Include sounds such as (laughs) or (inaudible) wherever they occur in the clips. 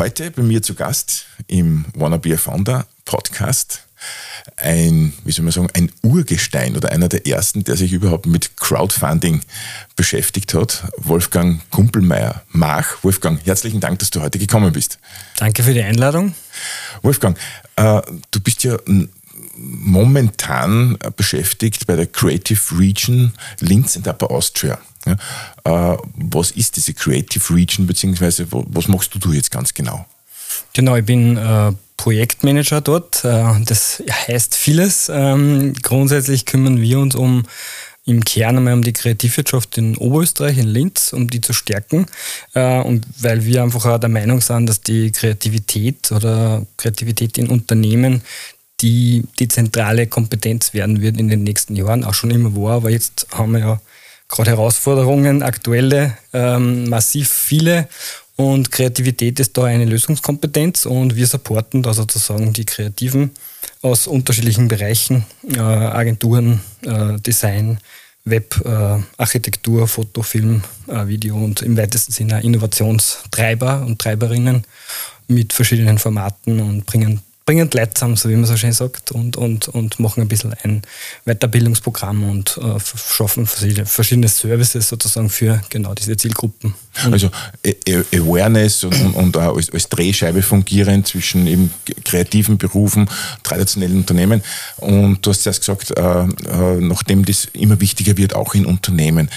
Heute bei mir zu Gast im Wanna Be a Founder Podcast ein, wie soll man sagen, ein Urgestein oder einer der ersten, der sich überhaupt mit Crowdfunding beschäftigt hat, Wolfgang Kumpelmeier. Mach, Wolfgang, herzlichen Dank, dass du heute gekommen bist. Danke für die Einladung. Wolfgang, äh, du bist ja momentan beschäftigt bei der Creative Region Linz and Upper Austria. Ja, äh, was ist diese Creative Region, beziehungsweise was machst du jetzt ganz genau? Genau, ich bin äh, Projektmanager dort. Äh, das heißt vieles. Ähm, grundsätzlich kümmern wir uns um im Kern einmal um die Kreativwirtschaft in Oberösterreich, in Linz, um die zu stärken. Äh, und weil wir einfach auch der Meinung sind, dass die Kreativität oder Kreativität in Unternehmen die, die zentrale Kompetenz werden wird in den nächsten Jahren, auch schon immer war, aber jetzt haben wir ja gerade Herausforderungen, aktuelle, ähm, massiv viele. Und Kreativität ist da eine Lösungskompetenz und wir supporten da sozusagen die Kreativen aus unterschiedlichen Bereichen, äh, Agenturen, äh, Design, Web, äh, Architektur, Foto, Film, äh, Video und im weitesten Sinne Innovationstreiber und Treiberinnen mit verschiedenen Formaten und bringen bringen Leute zusammen, so wie man so schön sagt, und, und, und machen ein bisschen ein Weiterbildungsprogramm und äh, schaffen verschiedene Services sozusagen für genau diese Zielgruppen. Also Awareness und, und auch als, als Drehscheibe fungieren zwischen eben kreativen Berufen, traditionellen Unternehmen. Und du hast zuerst gesagt, äh, äh, nachdem das immer wichtiger wird, auch in Unternehmen,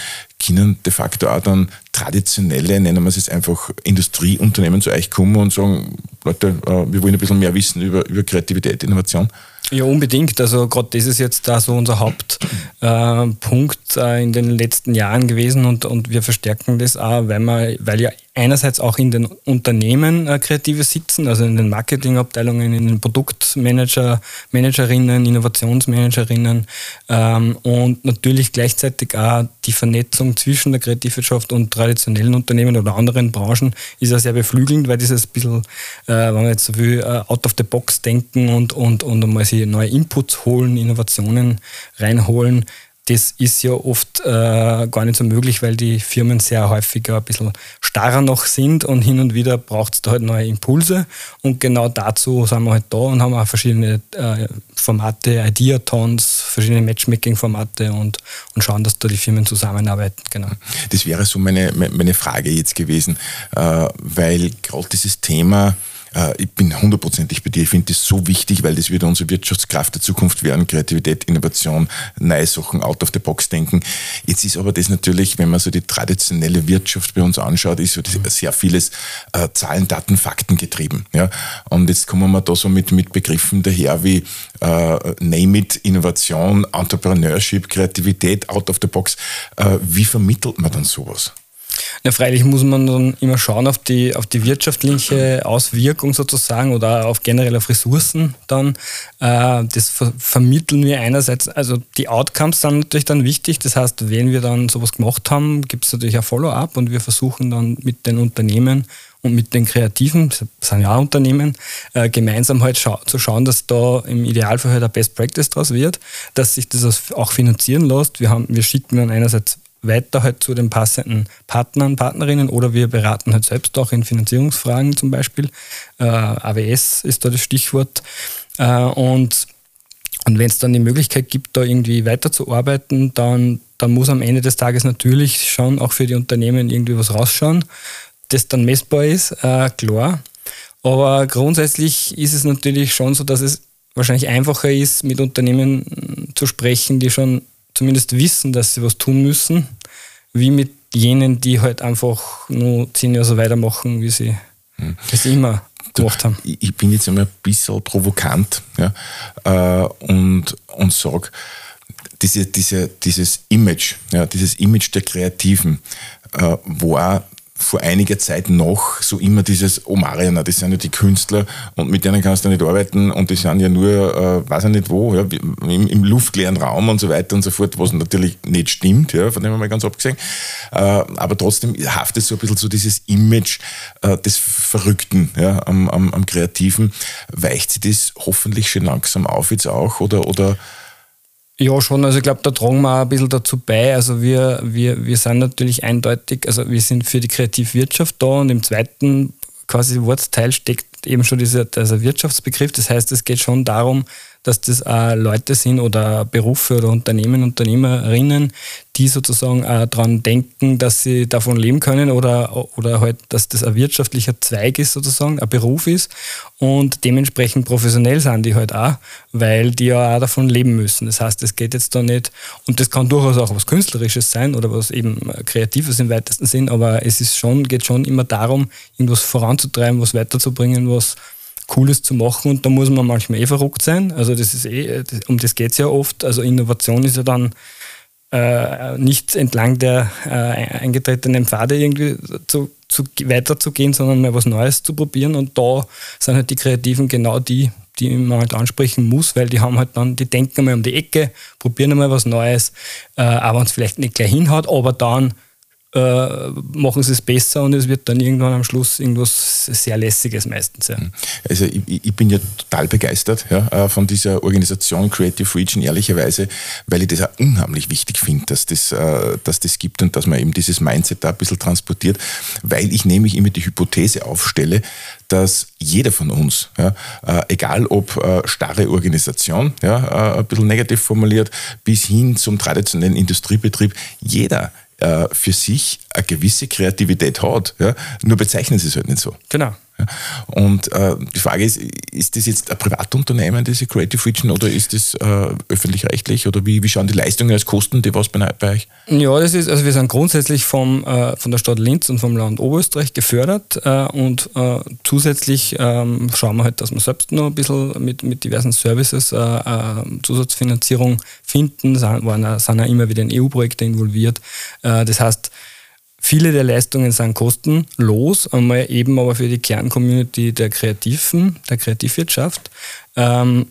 können de facto auch dann traditionelle, nennen wir es jetzt einfach, Industrieunternehmen zu euch kommen und sagen, Leute, äh, wir wollen ein bisschen mehr wissen über, über Kreativität, Innovation? Ja, unbedingt. Also gerade das ist jetzt da so unser Hauptpunkt äh, äh, in den letzten Jahren gewesen und, und wir verstärken das auch, weil, wir, weil ja einerseits auch in den Unternehmen äh, Kreative sitzen, also in den Marketingabteilungen, in den Produktmanager, Managerinnen, Innovationsmanagerinnen ähm, und natürlich gleichzeitig auch die Vernetzung zwischen der Kreativwirtschaft und traditionellen Unternehmen oder anderen Branchen ist ja sehr beflügelnd, weil dieses bisschen, äh, wenn man jetzt so will, äh, out of the box denken und, und, und einmal sich neue Inputs holen, Innovationen reinholen, das ist ja oft äh, gar nicht so möglich, weil die Firmen sehr häufig ein bisschen starrer noch sind und hin und wieder braucht es da halt neue Impulse. Und genau dazu sind wir halt da und haben auch verschiedene äh, Formate, Ideatons, verschiedene Matchmaking-Formate und, und schauen, dass da die Firmen zusammenarbeiten. Genau. Das wäre so meine, meine Frage jetzt gewesen, äh, weil gerade dieses Thema ich bin hundertprozentig bei dir. Ich finde das so wichtig, weil das wird unsere Wirtschaftskraft der Zukunft werden. Kreativität, Innovation, neue Sachen, out of the box denken. Jetzt ist aber das natürlich, wenn man so die traditionelle Wirtschaft bei uns anschaut, ist so sehr vieles äh, Zahlen, Daten, Fakten getrieben. Ja? Und jetzt kommen wir da so mit, mit Begriffen daher wie äh, Name it, Innovation, Entrepreneurship, Kreativität, out of the box. Äh, wie vermittelt man dann sowas? Ja, freilich muss man dann immer schauen auf die, auf die wirtschaftliche Auswirkung sozusagen oder auf generell auf Ressourcen dann. Äh, das ver vermitteln wir einerseits, also die Outcomes sind natürlich dann wichtig. Das heißt, wenn wir dann sowas gemacht haben, gibt es natürlich ein Follow-up und wir versuchen dann mit den Unternehmen und mit den Kreativen, das sind ja auch Unternehmen, äh, gemeinsam halt scha zu schauen, dass da im Idealfall halt ein Best Practice draus wird, dass sich das auch finanzieren lässt. Wir, haben, wir schicken dann einerseits weiter halt zu den passenden Partnern, Partnerinnen oder wir beraten halt selbst auch in Finanzierungsfragen zum Beispiel. Äh, AWS ist da das Stichwort. Äh, und und wenn es dann die Möglichkeit gibt, da irgendwie weiterzuarbeiten, dann, dann muss am Ende des Tages natürlich schon auch für die Unternehmen irgendwie was rausschauen, das dann messbar ist, äh, klar. Aber grundsätzlich ist es natürlich schon so, dass es wahrscheinlich einfacher ist, mit Unternehmen zu sprechen, die schon zumindest wissen, dass sie was tun müssen, wie mit jenen, die halt einfach nur zehn Jahre so weitermachen, wie sie hm. es immer gemacht haben. Ich bin jetzt einmal ein bisschen provokant ja, äh, und, und sage, diese, diese, dieses Image, ja, dieses Image der Kreativen äh, war vor einiger Zeit noch so immer dieses, oh Mariana, das sind ja die Künstler und mit denen kannst du nicht arbeiten und die sind ja nur, äh, weiß ich nicht wo, ja, im, im, luftleeren Raum und so weiter und so fort, was natürlich nicht stimmt, ja, von dem mal ganz abgesehen. Äh, aber trotzdem haftet so ein bisschen so dieses Image äh, des Verrückten ja, am, am, am Kreativen. Weicht sich das hoffentlich schon langsam auf jetzt auch oder, oder ja, schon. Also ich glaube, da tragen wir auch ein bisschen dazu bei. Also wir, wir, wir sind natürlich eindeutig, also wir sind für die Kreativwirtschaft da und im zweiten quasi Wortsteil steckt eben schon dieser, dieser Wirtschaftsbegriff. Das heißt, es geht schon darum, dass das äh, Leute sind oder Berufe oder Unternehmen, Unternehmerinnen, die sozusagen äh, daran denken, dass sie davon leben können oder, oder halt, dass das ein wirtschaftlicher Zweig ist sozusagen, ein Beruf ist und dementsprechend professionell sind die halt auch, weil die ja auch davon leben müssen. Das heißt, es geht jetzt da nicht, und das kann durchaus auch was Künstlerisches sein oder was eben Kreatives im weitesten Sinn, aber es ist schon, geht schon immer darum, irgendwas voranzutreiben, was weiterzubringen, was Cooles zu machen und da muss man manchmal eh verrückt sein. Also das ist eh, um das geht es ja oft. Also Innovation ist ja dann äh, nicht entlang der äh, eingetretenen Pfade irgendwie zu, zu, weiterzugehen, sondern mal was Neues zu probieren. Und da sind halt die Kreativen genau die, die man halt ansprechen muss, weil die haben halt dann, die denken mal um die Ecke, probieren mal was Neues, äh, auch wenn es vielleicht nicht gleich hinhaut, aber dann äh, machen sie es besser und es wird dann irgendwann am Schluss irgendwas sehr Lässiges meistens. Ja. Also ich, ich, bin ja total begeistert ja, äh, von dieser Organisation Creative Region, ehrlicherweise, weil ich das auch unheimlich wichtig finde, dass das, äh, dass das gibt und dass man eben dieses Mindset da ein bisschen transportiert, weil ich nämlich immer die Hypothese aufstelle, dass jeder von uns, ja, äh, egal ob äh, starre Organisation, ja, äh, ein bisschen negativ formuliert, bis hin zum traditionellen Industriebetrieb, jeder äh, für sich eine gewisse Kreativität hat. Ja? Nur bezeichnen sie es halt nicht so. Genau. Und äh, die Frage ist, ist das jetzt ein Privatunternehmen, diese Creative Region, oder ist das äh, öffentlich-rechtlich? Oder wie, wie schauen die Leistungen als Kosten, die was bei, euch? Ja, das ist, also wir sind grundsätzlich vom, äh, von der Stadt Linz und vom Land Oberösterreich gefördert äh, und äh, zusätzlich ähm, schauen wir halt, dass wir selbst noch ein bisschen mit, mit diversen Services äh, Zusatzfinanzierung finden, sind, waren, sind auch immer wieder in EU-Projekte involviert. das heißt, Viele der Leistungen sind kostenlos, einmal eben aber für die Kerncommunity der Kreativen, der Kreativwirtschaft. Ähm,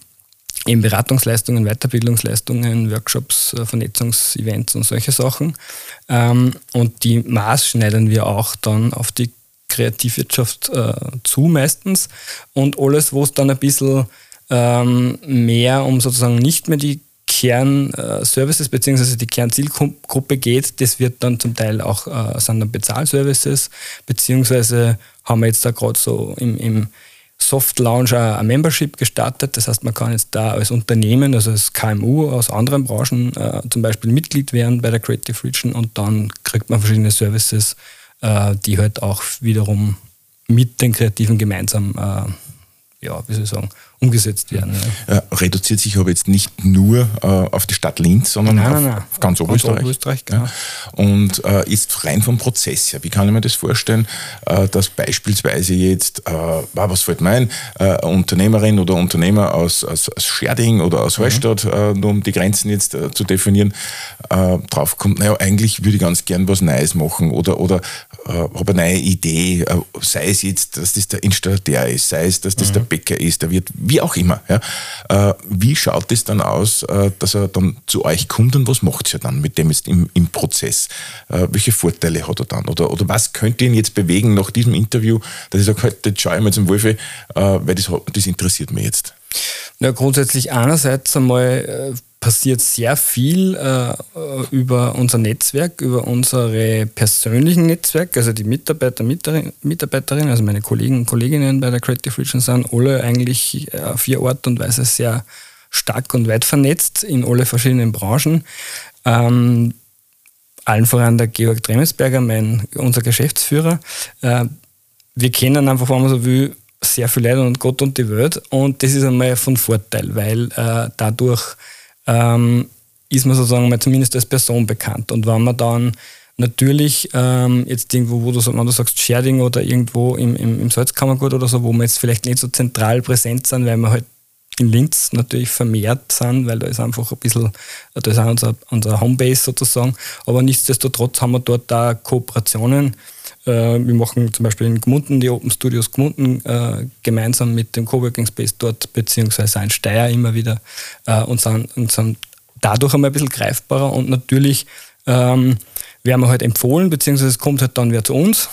eben Beratungsleistungen, Weiterbildungsleistungen, Workshops, äh, Vernetzungsevents und solche Sachen. Ähm, und die maßschneidern wir auch dann auf die Kreativwirtschaft äh, zu meistens. Und alles, wo es dann ein bisschen ähm, mehr um sozusagen nicht mehr die Kernservices bzw. die Kernzielgruppe geht, das wird dann zum Teil auch äh, sind dann Bezahlservices, beziehungsweise haben wir jetzt da gerade so im, im Soft Launch ein Membership gestartet. Das heißt, man kann jetzt da als Unternehmen, also als KMU aus anderen Branchen äh, zum Beispiel Mitglied werden bei der Creative Region und dann kriegt man verschiedene Services, äh, die halt auch wiederum mit den Kreativen gemeinsam, äh, ja, wie soll ich sagen, umgesetzt werden. Ja. Äh, reduziert sich aber jetzt nicht nur äh, auf die Stadt Linz, sondern nein, auf, nein, nein. auf, ganz Oberösterreich. Ganz Oberösterreich genau. Und äh, ist rein vom Prozess her. Wie kann ich mir das vorstellen, äh, dass beispielsweise jetzt, äh, was fällt mir ein, äh, Unternehmerin oder Unternehmer aus, aus, aus Scherding oder aus mhm. Hallstatt, nur um die Grenzen jetzt zu definieren, draufkommt, naja, eigentlich würde ich ganz gern was Neues machen oder, oder habe eine neue Idee, sei es jetzt, dass das der Installateur ist, sei es, dass das mhm. der Bäcker ist, der wird wie auch immer. Ja. Äh, wie schaut es dann aus, äh, dass er dann zu euch kommt und was macht ihr dann mit dem jetzt im, im Prozess? Äh, welche Vorteile hat er dann? Oder, oder was könnte ihn jetzt bewegen nach diesem Interview, dass ich sage, heute schaue ich mal zum Wolfi, weil das, das interessiert mich jetzt? Ja, grundsätzlich einerseits einmal passiert sehr viel äh, über unser Netzwerk, über unsere persönlichen Netzwerke, also die Mitarbeiter, Mitarbeiterinnen, also meine Kollegen und Kolleginnen bei der Creative Region sind alle eigentlich auf ihre Art und Weise sehr stark und weit vernetzt in alle verschiedenen Branchen. Ähm, allen voran der Georg Dremesberger, mein, unser Geschäftsführer. Äh, wir kennen einfach, wenn man so will, sehr viele Leute und Gott und die Welt und das ist einmal von Vorteil, weil äh, dadurch ähm, ist man sozusagen mal zumindest als Person bekannt. Und wenn man dann natürlich ähm, jetzt irgendwo, wo du, wenn du sagst Scherding oder irgendwo im, im, im Salzkammergut oder so, wo wir jetzt vielleicht nicht so zentral präsent sind, weil wir halt in Linz natürlich vermehrt sind, weil da ist einfach ein bisschen, da ist auch unser, unser Homebase sozusagen. Aber nichtsdestotrotz haben wir dort da Kooperationen. Äh, wir machen zum Beispiel in Gmunden die Open Studios Gmunden äh, gemeinsam mit dem Coworking Space dort, beziehungsweise ein Steyr immer wieder äh, und, sind, und sind dadurch einmal ein bisschen greifbarer und natürlich ähm, werden wir halt empfohlen, beziehungsweise es kommt halt dann wer zu uns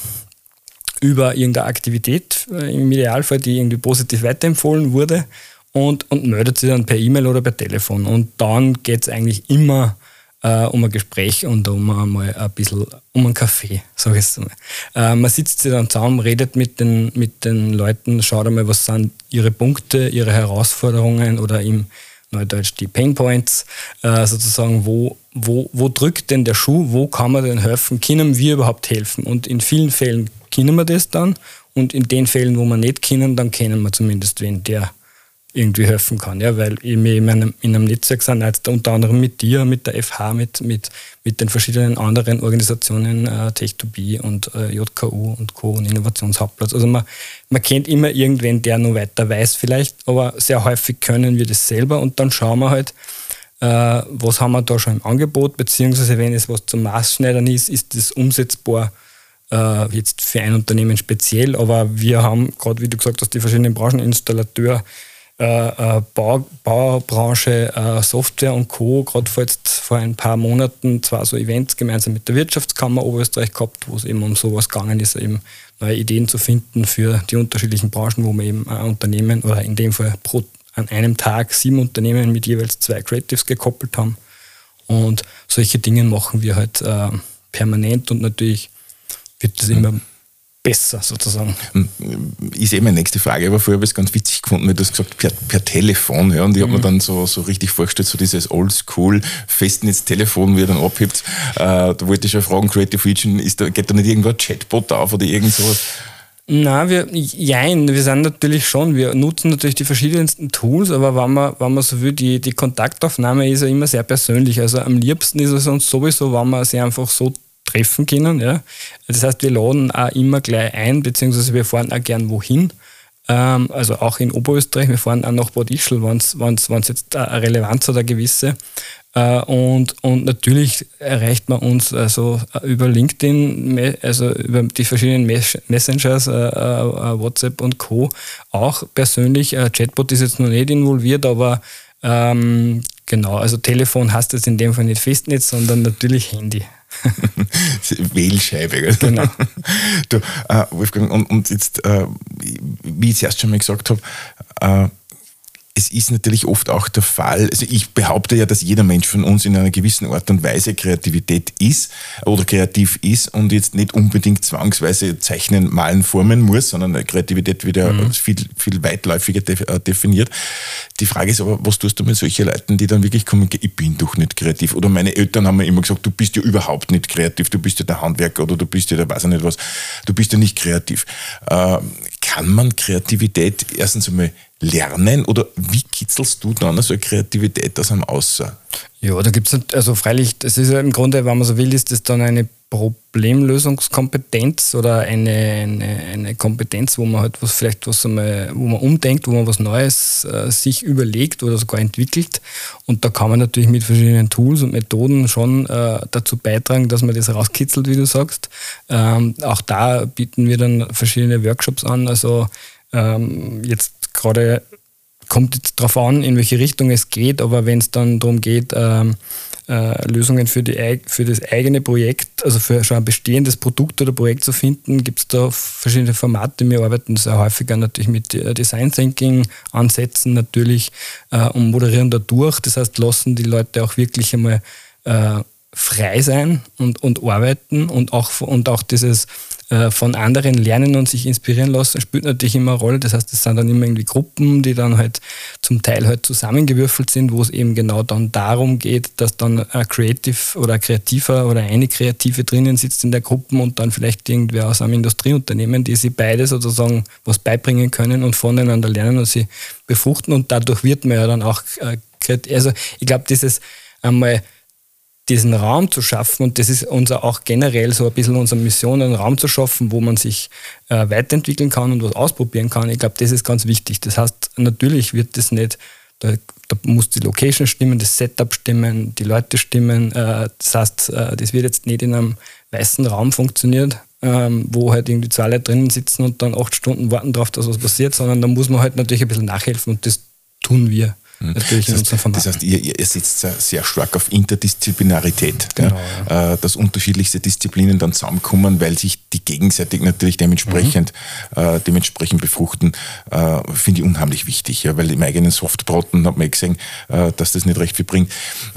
über irgendeine Aktivität, äh, im Idealfall, die irgendwie positiv weiterempfohlen wurde und, und meldet sich dann per E-Mail oder per Telefon. Und dann geht es eigentlich immer äh, um ein Gespräch und um einmal ein bisschen um einen Kaffee, sage ich es mal. Äh, man sitzt sich dann zusammen, redet mit den, mit den Leuten, schaut einmal, was sind ihre Punkte, ihre Herausforderungen oder im Neudeutsch die Pain Points, äh, sozusagen, wo, wo, wo drückt denn der Schuh, wo kann man denn helfen, können wir überhaupt helfen? Und in vielen Fällen können wir das dann und in den Fällen, wo wir nicht können, dann kennen wir zumindest wen, der irgendwie helfen kann. Ja, weil wir in einem, in einem Netzwerk sind, unter anderem mit dir, mit der FH, mit, mit, mit den verschiedenen anderen Organisationen, äh, Tech2B und äh, JKU und Co. und Innovationshauptplatz. Also man, man kennt immer irgendwen, der noch weiter weiß vielleicht, aber sehr häufig können wir das selber und dann schauen wir halt, äh, was haben wir da schon im Angebot, beziehungsweise wenn es was zum Maßschneidern ist, ist das umsetzbar äh, jetzt für ein Unternehmen speziell, aber wir haben gerade, wie du gesagt hast, die verschiedenen Branchen, Installateur, äh, äh, Bau, Baubranche, äh, Software und Co. gerade vor, vor ein paar Monaten zwar so Events gemeinsam mit der Wirtschaftskammer Oberösterreich gehabt, wo es eben um sowas gegangen ist, eben neue Ideen zu finden für die unterschiedlichen Branchen, wo man eben ein Unternehmen oder in dem Fall pro, an einem Tag sieben Unternehmen mit jeweils zwei Creatives gekoppelt haben. Und solche Dinge machen wir halt äh, permanent und natürlich wird das immer besser sozusagen. Ist eh meine nächste Frage, aber vorher habe ich es ganz witzig gefunden, weil du hast gesagt, per, per Telefon, ja, und ich mhm. habe mir dann so, so richtig vorgestellt, so dieses Oldschool Festnetztelefon, wie er dann abhebt. Äh, da wollte ich schon fragen, Creative Region, ist da, geht da nicht irgendwo ein Chatbot auf oder irgend sowas? Nein, wir, jein, wir sind natürlich schon, wir nutzen natürlich die verschiedensten Tools, aber wenn man, wenn man so will, die, die Kontaktaufnahme ist ja immer sehr persönlich. Also am liebsten ist es uns sowieso, wenn man sie einfach so treffen können. Ja. Das heißt, wir laden auch immer gleich ein, beziehungsweise wir fahren auch gern wohin. Ähm, also auch in Oberösterreich, wir fahren auch nach Bad Ischl, wenn es jetzt eine Relevanz hat, eine gewisse. Äh, und, und natürlich erreicht man uns also über LinkedIn, also über die verschiedenen Messengers, äh, äh, WhatsApp und Co. auch persönlich. Chatbot ist jetzt noch nicht involviert, aber ähm, genau, also Telefon heißt jetzt in dem Fall nicht Festnetz, sondern natürlich Handy. (laughs) Wählscheibe. Genau. du, äh, Wolfgang, und, und jetzt, äh, wie ich es erst schon mal gesagt habe, äh, es ist natürlich oft auch der Fall, also ich behaupte ja, dass jeder Mensch von uns in einer gewissen Art und Weise Kreativität ist oder kreativ ist und jetzt nicht unbedingt zwangsweise zeichnen, malen, formen muss, sondern Kreativität wieder mhm. viel, viel weitläufiger äh, definiert. Die Frage ist aber, was tust du mit solchen Leuten, die dann wirklich kommen, ich bin doch nicht kreativ oder meine Eltern haben mir immer gesagt, du bist ja überhaupt nicht kreativ, du bist ja der Handwerker oder du bist ja der weiß ich nicht was, du bist ja nicht kreativ. Äh, kann man Kreativität erstens einmal lernen oder wie kitzelst du dann so eine Kreativität aus einem Außer? Ja, da gibt es, also freilich, das ist ja im Grunde, wenn man so will, ist das dann eine Problemlösungskompetenz oder eine, eine, eine Kompetenz, wo man halt was vielleicht was einmal, wo man umdenkt, wo man was Neues äh, sich überlegt oder sogar entwickelt. Und da kann man natürlich mit verschiedenen Tools und Methoden schon äh, dazu beitragen, dass man das rauskitzelt, wie du sagst. Ähm, auch da bieten wir dann verschiedene Workshops an. Also ähm, jetzt gerade kommt jetzt darauf an, in welche Richtung es geht, aber wenn es dann darum geht, ähm, äh, Lösungen für, die, für das eigene Projekt, also für schon ein bestehendes Produkt oder Projekt zu finden, gibt es da verschiedene Formate. Wir arbeiten sehr häufiger natürlich mit äh, Design Thinking Ansätzen natürlich äh, und moderieren da durch. Das heißt, lassen die Leute auch wirklich einmal äh, frei sein und, und arbeiten und auch, und auch dieses äh, von anderen lernen und sich inspirieren lassen, spielt natürlich immer eine Rolle. Das heißt, es sind dann immer irgendwie Gruppen, die dann halt zum Teil halt zusammengewürfelt sind, wo es eben genau dann darum geht, dass dann ein Creative oder ein Kreativer oder eine Kreative drinnen sitzt in der Gruppe und dann vielleicht irgendwer aus einem Industrieunternehmen, die sie beide sozusagen was beibringen können und voneinander lernen und sie befruchten und dadurch wird man ja dann auch äh. Also ich glaube, dieses einmal diesen Raum zu schaffen, und das ist unser auch generell so ein bisschen unsere Mission, einen Raum zu schaffen, wo man sich äh, weiterentwickeln kann und was ausprobieren kann. Ich glaube, das ist ganz wichtig. Das heißt, natürlich wird das nicht, da, da muss die Location stimmen, das Setup stimmen, die Leute stimmen. Äh, das heißt, äh, das wird jetzt nicht in einem weißen Raum funktionieren, ähm, wo halt irgendwie zwei Leute drinnen sitzen und dann acht Stunden warten darauf, dass was passiert, sondern da muss man halt natürlich ein bisschen nachhelfen und das tun wir. Mhm. Natürlich das, heißt, das heißt, ihr, ihr setzt sehr stark auf Interdisziplinarität, genau, ja. Äh, dass unterschiedlichste Disziplinen dann zusammenkommen, weil sich die gegenseitig natürlich dementsprechend, mhm. äh, dementsprechend befruchten, äh, finde ich unheimlich wichtig, ja, weil im eigenen Softbroten hat man eh gesehen, äh, dass das nicht recht viel bringt.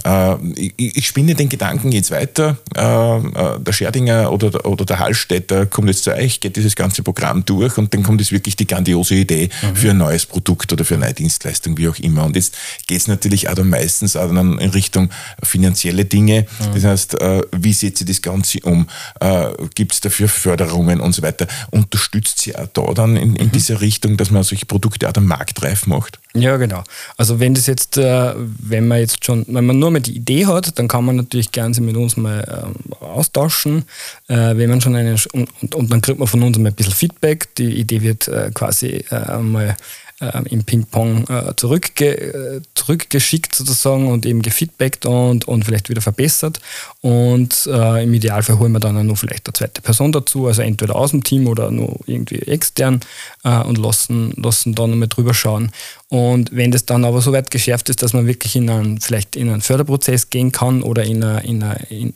Äh, ich, ich spinne den Gedanken jetzt weiter, äh, der Scherdinger oder, oder der Hallstätter kommt jetzt zu euch, geht dieses ganze Programm durch und dann kommt jetzt wirklich die grandiose Idee mhm. für ein neues Produkt oder für eine neue Dienstleistung, wie auch immer. Und jetzt geht es natürlich auch dann meistens auch dann in Richtung finanzielle Dinge. Mhm. Das heißt, äh, wie setzt ihr das Ganze um? Äh, Gibt es dafür Förderungen und so weiter? Unterstützt sie auch da dann in, in mhm. dieser Richtung, dass man solche Produkte auch dann marktreif macht? Ja, genau. Also wenn das jetzt, äh, wenn man jetzt schon, wenn man nur mal die Idee hat, dann kann man natürlich gerne mit uns mal ähm, austauschen. wenn man schon eine und, und, und, dann kriegt man von uns mal ein bisschen Feedback. Die Idee wird quasi mal äh, im Ping-Pong äh, zurückge äh, zurückgeschickt sozusagen und eben gefeedbackt und, und vielleicht wieder verbessert. Und äh, im Idealfall holen wir dann noch vielleicht eine zweite Person dazu, also entweder aus dem Team oder nur irgendwie extern äh, und lassen, lassen dann nochmal drüber schauen. Und wenn das dann aber so weit geschärft ist, dass man wirklich in einen, vielleicht in einen Förderprozess gehen kann oder in eine, in eine, in,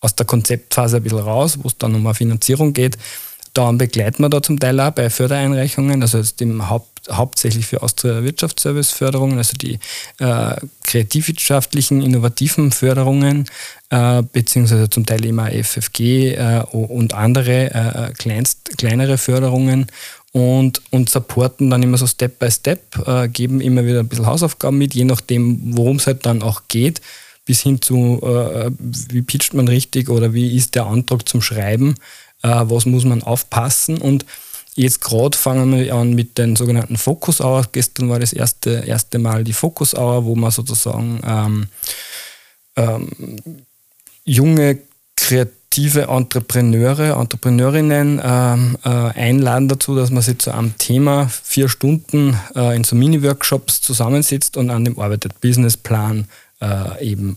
aus der Konzeptphase ein bisschen raus, wo es dann um eine Finanzierung geht, dann begleiten wir da zum Teil auch bei Fördereinreichungen, also jetzt im Haupt hauptsächlich für Austria Wirtschaftsservice-Förderungen, also die äh, kreativwirtschaftlichen, innovativen Förderungen, äh, beziehungsweise zum Teil immer FFG äh, und andere äh, kleinst, kleinere Förderungen und, und supporten dann immer so Step by Step, äh, geben immer wieder ein bisschen Hausaufgaben mit, je nachdem, worum es halt dann auch geht, bis hin zu, äh, wie pitcht man richtig oder wie ist der Antrag zum Schreiben, was muss man aufpassen und Jetzt gerade fangen wir an mit den sogenannten Focus Hour. Gestern war das erste, erste Mal die Focus Hour, wo man sozusagen ähm, ähm, junge, kreative Entrepreneure, Entrepreneurinnen ähm, äh, einladen dazu, dass man sich zu einem Thema vier Stunden äh, in so Mini-Workshops zusammensetzt und an dem arbeitet, Businessplan äh, eben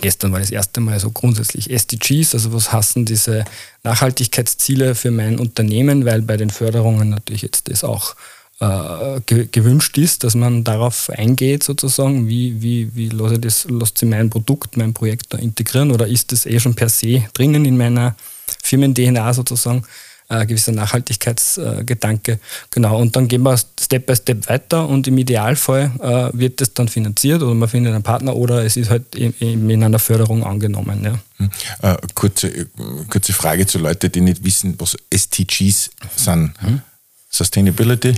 Gestern war das erste Mal so grundsätzlich SDGs, also was hassen diese Nachhaltigkeitsziele für mein Unternehmen, weil bei den Förderungen natürlich jetzt das auch äh, gewünscht ist, dass man darauf eingeht sozusagen, wie, wie, wie lasse ich das, lässt sich mein Produkt, mein Projekt da integrieren oder ist das eh schon per se drinnen in meiner Firmen-DNA sozusagen äh, gewisser Nachhaltigkeitsgedanke. Äh, genau, und dann gehen wir Step by Step weiter und im Idealfall äh, wird das dann finanziert oder man findet einen Partner oder es ist halt in, in einer Förderung angenommen. Ja. Hm. Äh, kurze, kurze Frage zu Leuten, die nicht wissen, was STGs sind. Hm? Sustainability?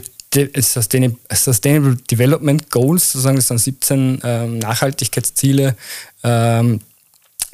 Sustainable Development Goals, sozusagen, das sind 17 ähm, Nachhaltigkeitsziele, ähm,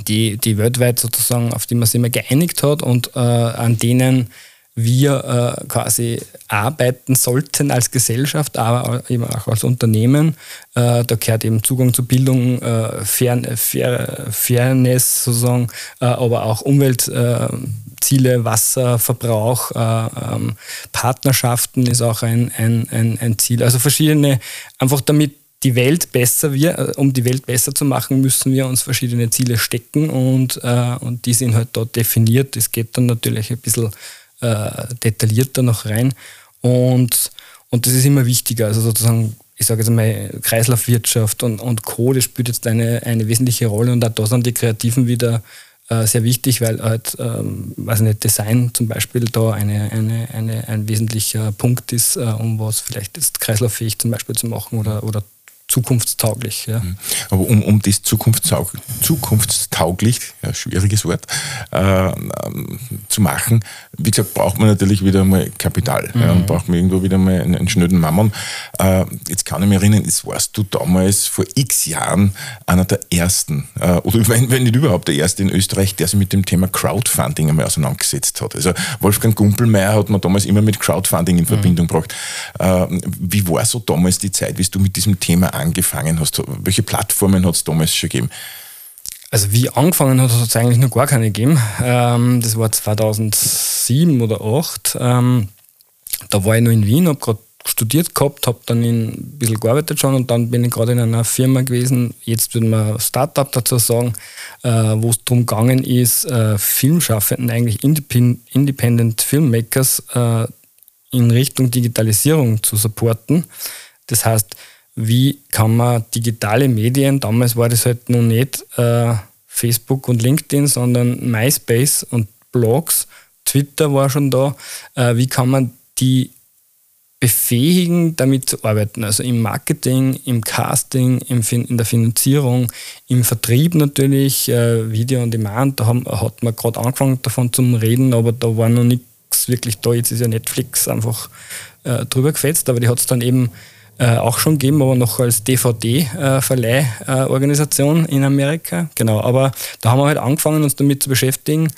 die, die weltweit sozusagen, auf die man sich immer geeinigt hat und äh, an denen wir äh, quasi arbeiten sollten als Gesellschaft, aber eben auch als Unternehmen. Äh, da gehört eben Zugang zu Bildung, äh, Fair, Fair, Fairness sozusagen, äh, aber auch Umweltziele, Wasserverbrauch, äh, ähm, Partnerschaften ist auch ein, ein, ein, ein Ziel. Also verschiedene, einfach damit die Welt besser wir, äh, um die Welt besser zu machen, müssen wir uns verschiedene Ziele stecken und, äh, und die sind halt dort definiert. Es geht dann natürlich ein bisschen äh, detaillierter noch rein und, und das ist immer wichtiger. Also sozusagen, ich sage jetzt mal, Kreislaufwirtschaft und, und Co., das spielt jetzt eine, eine wesentliche Rolle und auch da sind die Kreativen wieder äh, sehr wichtig, weil halt, ähm, weiß nicht, Design zum Beispiel da eine, eine, eine, ein wesentlicher Punkt ist, äh, um was vielleicht jetzt kreislauffähig zum Beispiel zu machen oder, oder zukunftstauglich. Ja. Mhm. Aber um, um das zukunftstaug, zukunftstauglich, ja, schwieriges Wort, äh, ähm, zu machen, wie gesagt, braucht man natürlich wieder mal Kapital mhm. ja, und braucht man irgendwo wieder mal einen, einen schnöden Mammon. Äh, jetzt kann ich mich erinnern, es warst du damals vor x Jahren einer der ersten, äh, oder (laughs) wenn, wenn nicht überhaupt der erste in Österreich, der sich mit dem Thema Crowdfunding einmal auseinandergesetzt hat. Also Wolfgang Gumpelmeier hat man damals immer mit Crowdfunding in mhm. Verbindung gebracht. Äh, wie war so damals die Zeit, wie du mit diesem Thema angefangen hast? Welche Plattformen hat es damals schon gegeben? Also wie angefangen hat, hat es eigentlich noch gar keine gegeben. Ähm, das war 2007 oder 2008. Ähm, da war ich noch in Wien, habe gerade studiert gehabt, habe dann ein bisschen gearbeitet schon und dann bin ich gerade in einer Firma gewesen, jetzt würde man Startup dazu sagen, äh, wo es darum gegangen ist, äh, Filmschaffenden, eigentlich Independent Filmmakers äh, in Richtung Digitalisierung zu supporten. Das heißt, wie kann man digitale Medien, damals war das halt noch nicht äh, Facebook und LinkedIn, sondern MySpace und Blogs, Twitter war schon da, äh, wie kann man die befähigen, damit zu arbeiten. Also im Marketing, im Casting, im in der Finanzierung, im Vertrieb natürlich, äh, Video on Demand, da haben, hat man gerade angefangen davon zu reden, aber da war noch nichts wirklich da. Jetzt ist ja Netflix einfach äh, drüber gefetzt, aber die hat es dann eben äh, auch schon gegeben, aber noch als DVD-Verleihorganisation in Amerika. Genau, aber da haben wir halt angefangen, uns damit zu beschäftigen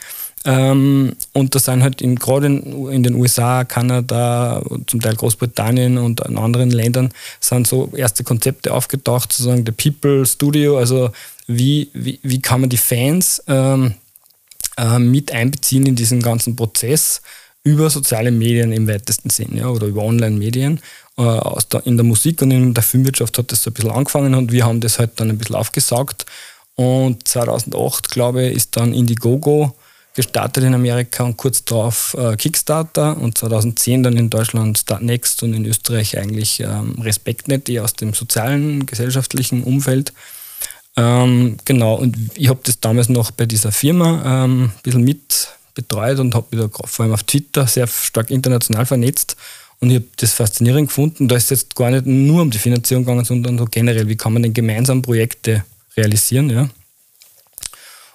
ähm, und da sind halt gerade in, in, den USA, Kanada, zum Teil Großbritannien und in anderen Ländern sind so erste Konzepte aufgetaucht, sozusagen The People Studio, also wie, wie, wie kann man die Fans ähm, äh, mit einbeziehen in diesen ganzen Prozess über soziale Medien im weitesten Sinn ja, oder über Online-Medien. Äh, in der Musik und in der Filmwirtschaft hat das so ein bisschen angefangen und wir haben das halt dann ein bisschen aufgesaugt. Und 2008, glaube ich, ist dann Indiegogo gestartet in Amerika und kurz darauf äh, Kickstarter und 2010 dann in Deutschland Startnext und in Österreich eigentlich ähm, Respektnet, eher aus dem sozialen, gesellschaftlichen Umfeld. Ähm, genau, und ich habe das damals noch bei dieser Firma ähm, ein bisschen mit betreut und habe wieder vor allem auf Twitter sehr stark international vernetzt. Und ich habe das faszinierend gefunden. Da ist es jetzt gar nicht nur um die Finanzierung gegangen, sondern so generell, wie kann man denn gemeinsam Projekte realisieren. Ja?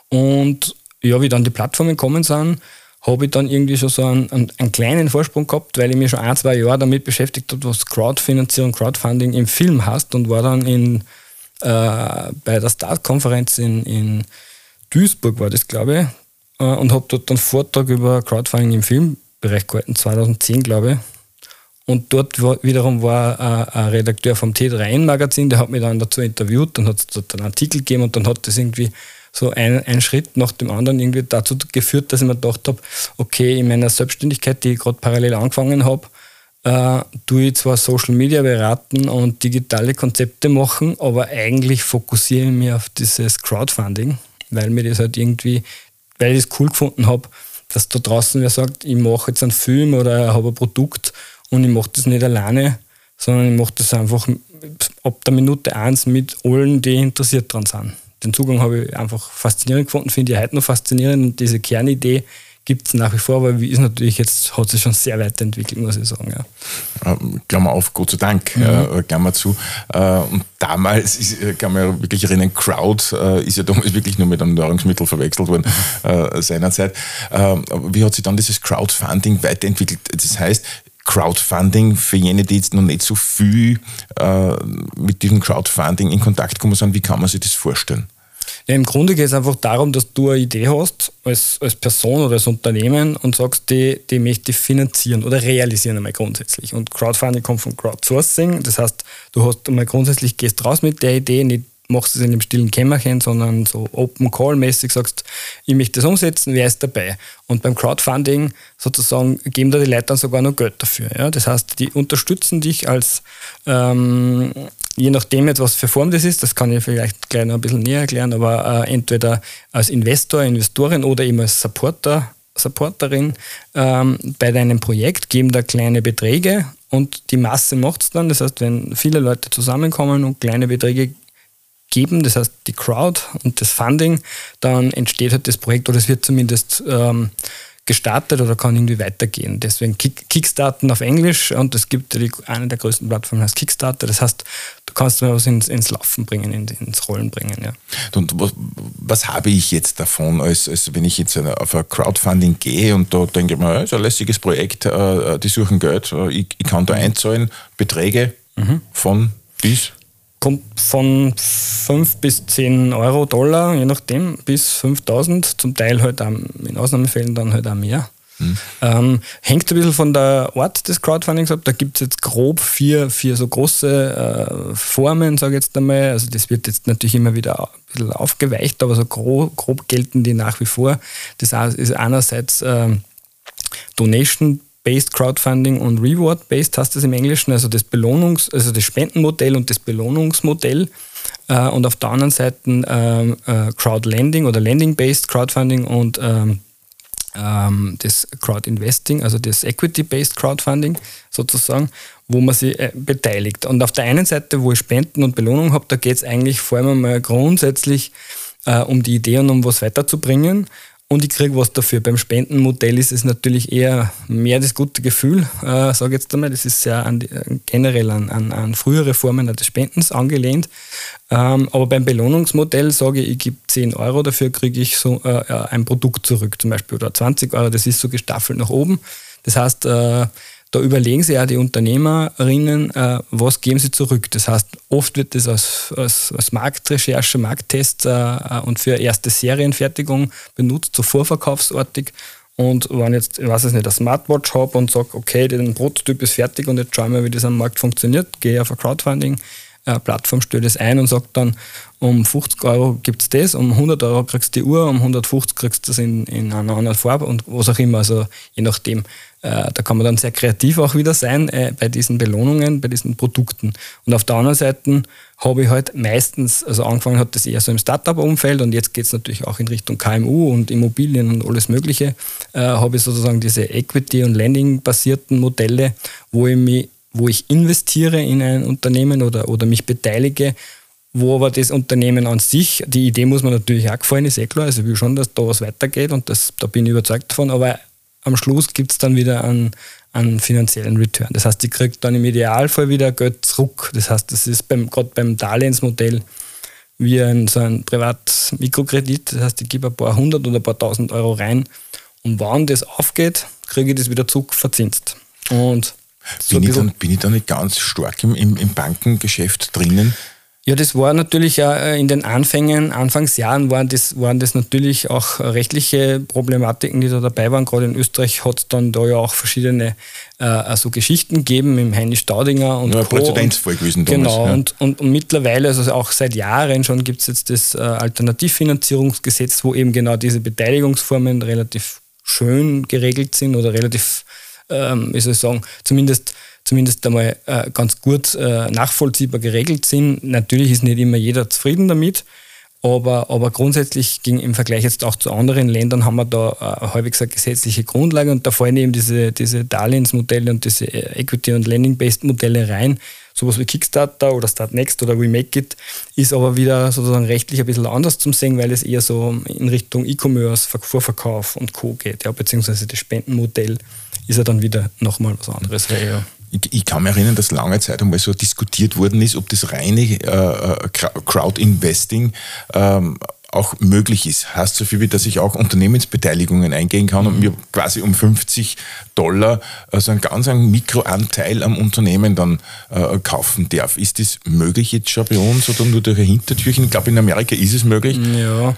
Und ja, wie dann die Plattformen kommen sind, habe ich dann irgendwie schon so einen, einen, einen, kleinen Vorsprung gehabt, weil ich mich schon ein, zwei Jahre damit beschäftigt habe, was Crowdfinanzierung, Crowdfunding im Film hast und war dann in, äh, bei der Start-Konferenz in, in Duisburg, war das glaube ich, äh, und habe dort einen Vortrag über Crowdfunding im Filmbereich gehalten, 2010 glaube ich. Und dort wiederum war äh, ein Redakteur vom T3N-Magazin, der hat mich dann dazu interviewt, dann hat es dort einen Artikel gegeben und dann hat das irgendwie so ein, ein Schritt nach dem anderen irgendwie dazu geführt, dass ich mir gedacht habe, okay, in meiner Selbstständigkeit, die ich gerade parallel angefangen habe, äh, tue ich zwar Social Media beraten und digitale Konzepte machen, aber eigentlich fokussiere ich mich auf dieses Crowdfunding, weil mir das halt irgendwie, weil ich es cool gefunden habe, dass da draußen wer sagt, ich mache jetzt einen Film oder habe ein Produkt und ich mache das nicht alleine, sondern ich mache das einfach ab der Minute eins mit allen, die interessiert dran sind den Zugang habe ich einfach faszinierend gefunden, finde ich heute noch faszinierend und diese Kernidee gibt es nach wie vor, aber wie ist natürlich jetzt, hat sich schon sehr weiterentwickelt, muss ich sagen. Ja. Ähm, Klammer auf, Gott sei Dank, mhm. äh, Klammer zu. Äh, und damals ist, äh, kann man ja wirklich erinnern, Crowd ist ja damals wirklich nur mit einem Nahrungsmittel verwechselt worden äh, seinerzeit. Äh, wie hat sich dann dieses Crowdfunding weiterentwickelt? Das heißt, Crowdfunding für jene, die jetzt noch nicht so viel äh, mit diesem Crowdfunding in Kontakt kommen sind, wie kann man sich das vorstellen? Ja, Im Grunde geht es einfach darum, dass du eine Idee hast als, als Person oder als Unternehmen und sagst, die, die möchte ich finanzieren oder realisieren einmal grundsätzlich. Und Crowdfunding kommt von Crowdsourcing. Das heißt, du hast einmal grundsätzlich gehst raus mit der Idee, nicht machst es in dem stillen Kämmerchen, sondern so Open Call-mäßig sagst, ich möchte das umsetzen, wer ist dabei? Und beim Crowdfunding sozusagen geben da die Leute dann sogar noch Geld dafür. Ja? Das heißt, die unterstützen dich als, ähm, je nachdem jetzt was für Form das ist, das kann ich vielleicht gleich noch ein bisschen näher erklären, aber äh, entweder als Investor, Investorin oder eben als Supporter, Supporterin ähm, bei deinem Projekt, geben da kleine Beträge und die Masse macht es dann. Das heißt, wenn viele Leute zusammenkommen und kleine Beträge geben, das heißt die Crowd und das Funding, dann entsteht halt das Projekt oder es wird zumindest ähm, gestartet oder kann irgendwie weitergehen. Deswegen Kick, Kickstarten auf Englisch und es gibt die, eine der größten Plattformen heißt Kickstarter. Das heißt, du kannst mal was ins, ins Laufen bringen, ins Rollen bringen. Ja. Und was, was habe ich jetzt davon, als, als wenn ich jetzt auf ein Crowdfunding gehe und da denke ich mir, ist ein lässiges Projekt, äh, die suchen Geld, äh, ich, ich kann da einzahlen, Beträge mhm. von bis? Kommt von 5 bis 10 Euro, Dollar, je nachdem, bis 5000, zum Teil halt auch, in Ausnahmefällen dann halt auch mehr. Mhm. Ähm, hängt ein bisschen von der Art des Crowdfundings ab. Da gibt es jetzt grob vier, vier so große äh, Formen, sage ich jetzt einmal. Also das wird jetzt natürlich immer wieder ein bisschen aufgeweicht, aber so grob, grob gelten die nach wie vor. Das ist einerseits ähm, Donation Based Crowdfunding und Reward-Based heißt das im Englischen, also das Belohnungs-, also das Spendenmodell und das Belohnungsmodell. Äh, und auf der anderen Seite ähm, äh, Crowdlending oder Lending-Based Crowdfunding und ähm, ähm, das Crowd Investing, also das Equity-Based Crowdfunding sozusagen, wo man sich äh, beteiligt. Und auf der einen Seite, wo ich Spenden und Belohnung habe, da geht es eigentlich vor allem mal grundsätzlich äh, um die Idee und um was weiterzubringen und ich kriege was dafür. Beim Spendenmodell ist es natürlich eher mehr das gute Gefühl, äh, sage ich jetzt einmal. Das ist sehr an die, generell an, an, an, frühere Formen des Spendens angelehnt. Ähm, aber beim Belohnungsmodell sage ich, ich gebe 10 Euro, dafür kriege ich so äh, äh, ein Produkt zurück, zum Beispiel, oder 20 Euro, das ist so gestaffelt nach oben. Das heißt, äh, da überlegen sich ja die Unternehmerinnen, äh, was geben sie zurück. Das heißt, oft wird das als, als, als Marktrecherche, Markttest äh, und für erste Serienfertigung benutzt, so vorverkaufsartig. Und wenn jetzt, ich weiß es nicht, eine Smartwatch habe und sage, okay, der Prototyp ist fertig und jetzt schauen wir, wie das am Markt funktioniert, gehe auf eine Crowdfunding-Plattform, stelle das ein und sage dann, um 50 Euro gibt es das, um 100 Euro kriegst du die Uhr, um 150 kriegst du das in, in einer anderen Farbe und was auch immer, also je nachdem. Äh, da kann man dann sehr kreativ auch wieder sein äh, bei diesen Belohnungen, bei diesen Produkten. Und auf der anderen Seite habe ich halt meistens, also angefangen hat das eher so im Startup-Umfeld und jetzt geht es natürlich auch in Richtung KMU und Immobilien und alles Mögliche, äh, habe ich sozusagen diese Equity- und Lending-basierten Modelle, wo ich, mich, wo ich investiere in ein Unternehmen oder, oder mich beteilige wo aber das Unternehmen an sich, die Idee muss man natürlich auch gefallen, ist eh klar. Also ich will schon, dass da was weitergeht und das, da bin ich überzeugt davon. Aber am Schluss gibt es dann wieder einen, einen finanziellen Return. Das heißt, die kriegt dann im Idealfall wieder Geld zurück. Das heißt, das ist beim, gerade beim Darlehensmodell wie ein, so ein Privat-Mikrokredit. Das heißt, ich gebe ein paar hundert oder ein paar tausend Euro rein und wann das aufgeht, kriege ich das wieder zurück verzinst. Und so bin, ich dann, bin ich da nicht ganz stark im, im, im Bankengeschäft drinnen? Ja, das war natürlich äh, in den Anfängen, Anfangsjahren waren das, waren das natürlich auch rechtliche Problematiken, die da dabei waren. Gerade in Österreich hat es dann da ja auch verschiedene äh, also Geschichten gegeben, im Heini Staudinger und ja, Präzedenzfall gewesen damals. Genau, ja. und, und, und, mittlerweile, also auch seit Jahren schon, gibt es jetzt das äh, Alternativfinanzierungsgesetz, wo eben genau diese Beteiligungsformen relativ schön geregelt sind oder relativ, ähm, wie soll ich sagen, zumindest zumindest einmal äh, ganz gut äh, nachvollziehbar geregelt sind. Natürlich ist nicht immer jeder zufrieden damit, aber, aber grundsätzlich ging im Vergleich jetzt auch zu anderen Ländern haben wir da äh, halbwegs eine gesetzliche Grundlage und da fallen eben diese, diese Darlehensmodelle und diese äh, Equity- und Lending-Based Modelle rein. Sowas wie Kickstarter oder Startnext oder We Make It ist aber wieder sozusagen rechtlich ein bisschen anders zum sehen, weil es eher so in Richtung E-Commerce, Vorverkauf und Co. geht, ja, beziehungsweise das Spendenmodell ist ja dann wieder nochmal was anderes. Ja ich, ich, kann mich erinnern, dass lange Zeit einmal so diskutiert worden ist, ob das reine äh, äh Crowd-Investing ähm, auch möglich ist. Heißt so viel wie, dass ich auch Unternehmensbeteiligungen eingehen kann und mir quasi um 50 Dollar also einen ganz einen Mikroanteil am Unternehmen dann äh, kaufen darf. Ist das möglich jetzt schon bei uns oder nur durch ein Hintertürchen? Ich glaube, in Amerika ist es möglich. Ja,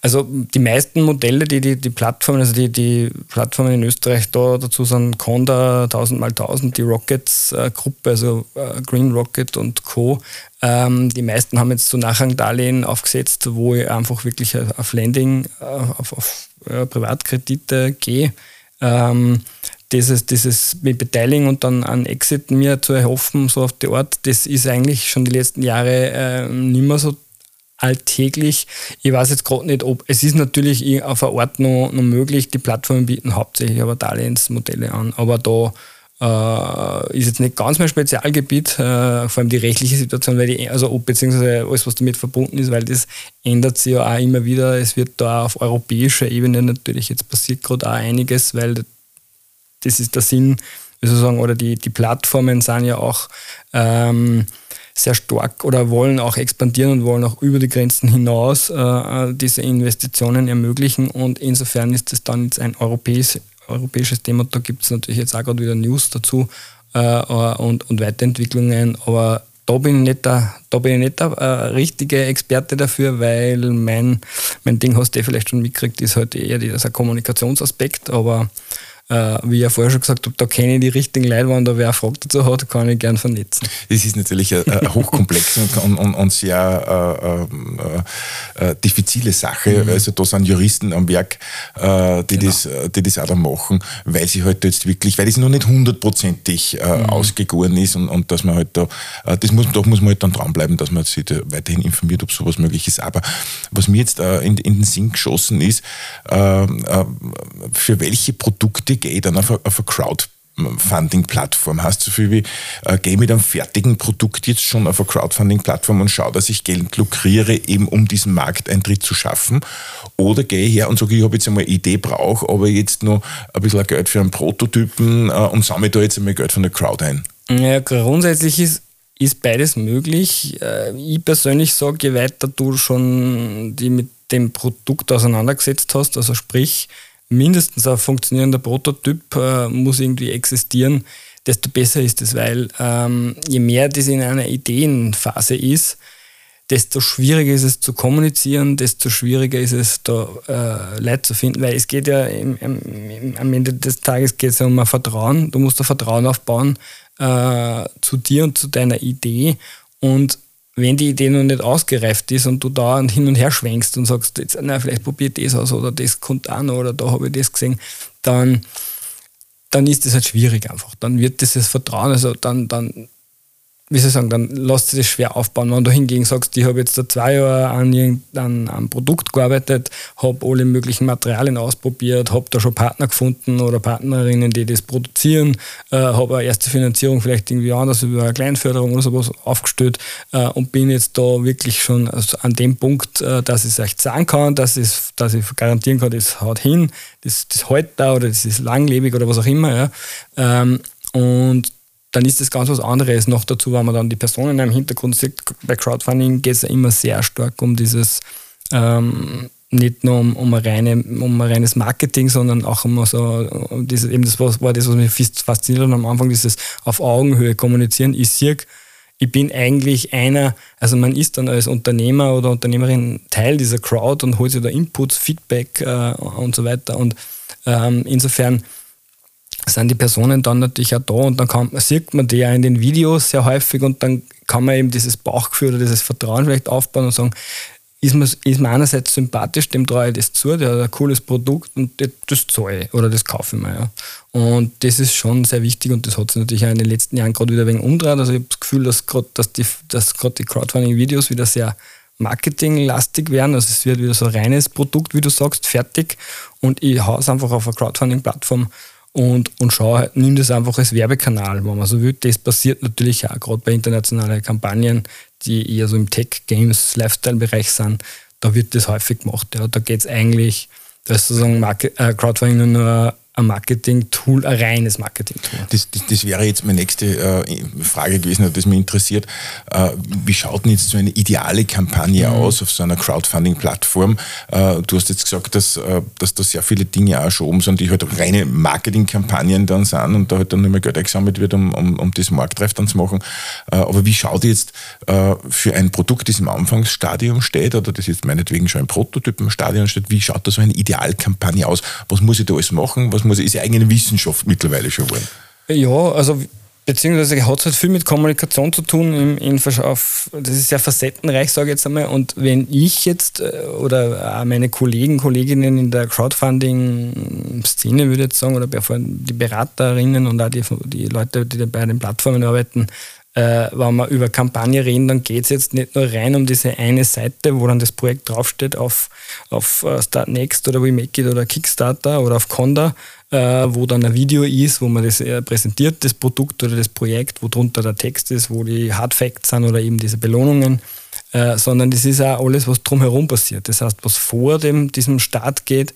also die meisten Modelle, die die, die Plattformen, also die, die Plattformen in Österreich da dazu sind, Conda 1000 mal 1000, die Rockets-Gruppe, äh, also äh, Green Rocket und Co., ähm, die meisten haben jetzt so Nachrangdarlehen aufgesetzt, wo ich einfach wirklich auf Lending, äh, auf, auf Privatkredite gehe. Ähm, dieses, dieses mit Beteiligung und dann an Exit mir zu erhoffen, so auf die Art, das ist eigentlich schon die letzten Jahre äh, nicht mehr so alltäglich. Ich weiß jetzt gerade nicht, ob es ist natürlich auf der Art noch, noch möglich, die Plattformen bieten hauptsächlich aber Darlehensmodelle an, aber da äh, ist jetzt nicht ganz mein Spezialgebiet, äh, vor allem die rechtliche Situation, weil die, also beziehungsweise alles, was damit verbunden ist, weil das ändert sich ja auch immer wieder. Es wird da auf europäischer Ebene natürlich, jetzt passiert gerade auch einiges, weil das ist der Sinn, sozusagen, oder die, die Plattformen sind ja auch ähm, sehr stark oder wollen auch expandieren und wollen auch über die Grenzen hinaus äh, diese Investitionen ermöglichen. Und insofern ist das dann jetzt ein europäisch, europäisches Thema. Da gibt es natürlich jetzt auch gerade wieder News dazu äh, und, und Weiterentwicklungen. Aber da bin ich nicht der, da bin ich nicht der äh, richtige Experte dafür, weil mein, mein Ding, hast du vielleicht schon mitgekriegt, ist halt eher dieser Kommunikationsaspekt. Aber äh, wie ich ja vorher schon gesagt habe, da kenne ich die richtigen Leute, wenn da wer eine Frage dazu hat, kann ich gern vernetzen. Das ist natürlich eine, eine hochkomplexe (laughs) und, und, und, sehr äh, äh, äh, diffizile Sache. Mhm. Also da sind Juristen am Werk, äh, die, genau. das, die das auch da machen, weil sie halt jetzt wirklich, weil es noch nicht hundertprozentig äh, mhm. ausgegoren ist und, und dass man halt da, das muss, da muss man halt dann dranbleiben, dass man sich da weiterhin informiert, ob sowas möglich ist. Aber was mir jetzt in, in den Sinn geschossen ist, für welche Produkte geht dann auf eine, auf eine Crowd Crowdfunding-Plattform. Heißt so viel wie, äh, gehe mit einem fertigen Produkt jetzt schon auf eine Crowdfunding-Plattform und schaue, dass ich Geld lukriere, eben um diesen Markteintritt zu schaffen. Oder gehe her und sage, ich habe jetzt einmal eine Idee, brauche aber jetzt noch ein bisschen Geld für einen Prototypen äh, und sammle da jetzt einmal Geld von der Crowd ein. Ja, grundsätzlich ist ist beides möglich. Äh, ich persönlich sage, je weiter du schon die mit dem Produkt auseinandergesetzt hast, also sprich, mindestens ein funktionierender Prototyp äh, muss irgendwie existieren, desto besser ist es, weil ähm, je mehr das in einer Ideenphase ist, desto schwieriger ist es zu kommunizieren, desto schwieriger ist es, da äh, Leute zu finden, weil es geht ja im, im, am Ende des Tages geht es ja um ein Vertrauen. Du musst ein Vertrauen aufbauen äh, zu dir und zu deiner Idee und wenn die Idee noch nicht ausgereift ist und du da hin und her schwenkst und sagst, jetzt, na, vielleicht probiert das aus oder das kommt an oder da habe ich das gesehen, dann, dann ist das halt schwierig einfach. Dann wird dieses Vertrauen, also dann, dann wie soll ich sagen, dann lässt sich das schwer aufbauen. Wenn du hingegen sagst, ich habe jetzt da zwei Jahre an einem Produkt gearbeitet, habe alle möglichen Materialien ausprobiert, habe da schon Partner gefunden oder Partnerinnen, die das produzieren, äh, habe eine erste Finanzierung vielleicht irgendwie anders über eine Kleinförderung oder sowas aufgestellt äh, und bin jetzt da wirklich schon an dem Punkt, äh, dass ich es echt sagen kann, dass, ich, dass ich garantieren kann, das haut hin, das, das hält da oder das ist langlebig oder was auch immer. Ja. Ähm, und dann ist das ganz was anderes. Noch dazu, wenn man dann die Personen im Hintergrund sieht, bei Crowdfunding geht es ja immer sehr stark um dieses, ähm, nicht nur um, um, ein reine, um ein reines Marketing, sondern auch um so, um dieses, eben das war das, was mich fasziniert hat am Anfang, dieses auf Augenhöhe kommunizieren. Ich sehe, ich bin eigentlich einer, also man ist dann als Unternehmer oder Unternehmerin Teil dieser Crowd und holt sich da Inputs, Feedback äh, und so weiter. Und ähm, insofern sind die Personen dann natürlich auch da und dann kann, sieht man die ja in den Videos sehr häufig und dann kann man eben dieses Bauchgefühl oder dieses Vertrauen vielleicht aufbauen und sagen, ist mir, ist mir einerseits sympathisch, dem traue ich das zu, der hat ein cooles Produkt und das zahle ich oder das kaufe ich mir. Ja. Und das ist schon sehr wichtig und das hat sich natürlich auch in den letzten Jahren gerade wieder ein wenig umgedreht. Also ich habe das Gefühl, dass gerade dass die, dass die Crowdfunding-Videos wieder sehr marketinglastig werden. Also es wird wieder so ein reines Produkt, wie du sagst, fertig und ich haue es einfach auf eine Crowdfunding-Plattform und, und schau halt, nimm das einfach als Werbekanal, wenn man so will. Das passiert natürlich auch, gerade bei internationalen Kampagnen, die eher so im Tech, Games, Lifestyle-Bereich sind. Da wird das häufig gemacht. Ja. Da geht es eigentlich, da ist sozusagen Market, äh, Crowdfunding nur ein Marketing-Tool, ein reines Marketing-Tool. Das, das, das, wäre jetzt meine nächste äh, Frage gewesen, das mich interessiert. Äh, wie schaut denn jetzt so eine ideale Kampagne mhm. aus auf so einer Crowdfunding-Plattform? Äh, du hast jetzt gesagt, dass, äh, dass da sehr viele Dinge auch schon oben sind, die halt reine Marketing-Kampagnen dann sind und da halt dann nicht mehr Geld eingesammelt wird, um, um, um das Marktreif dann zu machen. Äh, aber wie schaut jetzt äh, für ein Produkt, das im Anfangsstadium steht oder das jetzt meinetwegen schon im Stadion steht, wie schaut da so eine Idealkampagne aus? Was muss ich da alles machen? Was das muss, ist ja eigentlich eine Wissenschaft mittlerweile schon geworden. Ja, also beziehungsweise hat es halt viel mit Kommunikation zu tun. In, in, auf, das ist sehr facettenreich, sage ich jetzt einmal. Und wenn ich jetzt äh, oder auch meine Kollegen, Kolleginnen in der Crowdfunding-Szene, würde ich jetzt sagen, oder die Beraterinnen und auch die, die Leute, die bei den Plattformen arbeiten, äh, wenn wir über Kampagne reden, dann geht es jetzt nicht nur rein um diese eine Seite, wo dann das Projekt draufsteht auf, auf uh, Start Next oder We Make It oder Kickstarter oder auf Conda, äh, wo dann ein Video ist, wo man das äh, präsentiert, das Produkt oder das Projekt, wo drunter der Text ist, wo die Hard Facts sind oder eben diese Belohnungen. Äh, sondern das ist auch alles, was drumherum passiert. Das heißt, was vor dem, diesem Start geht,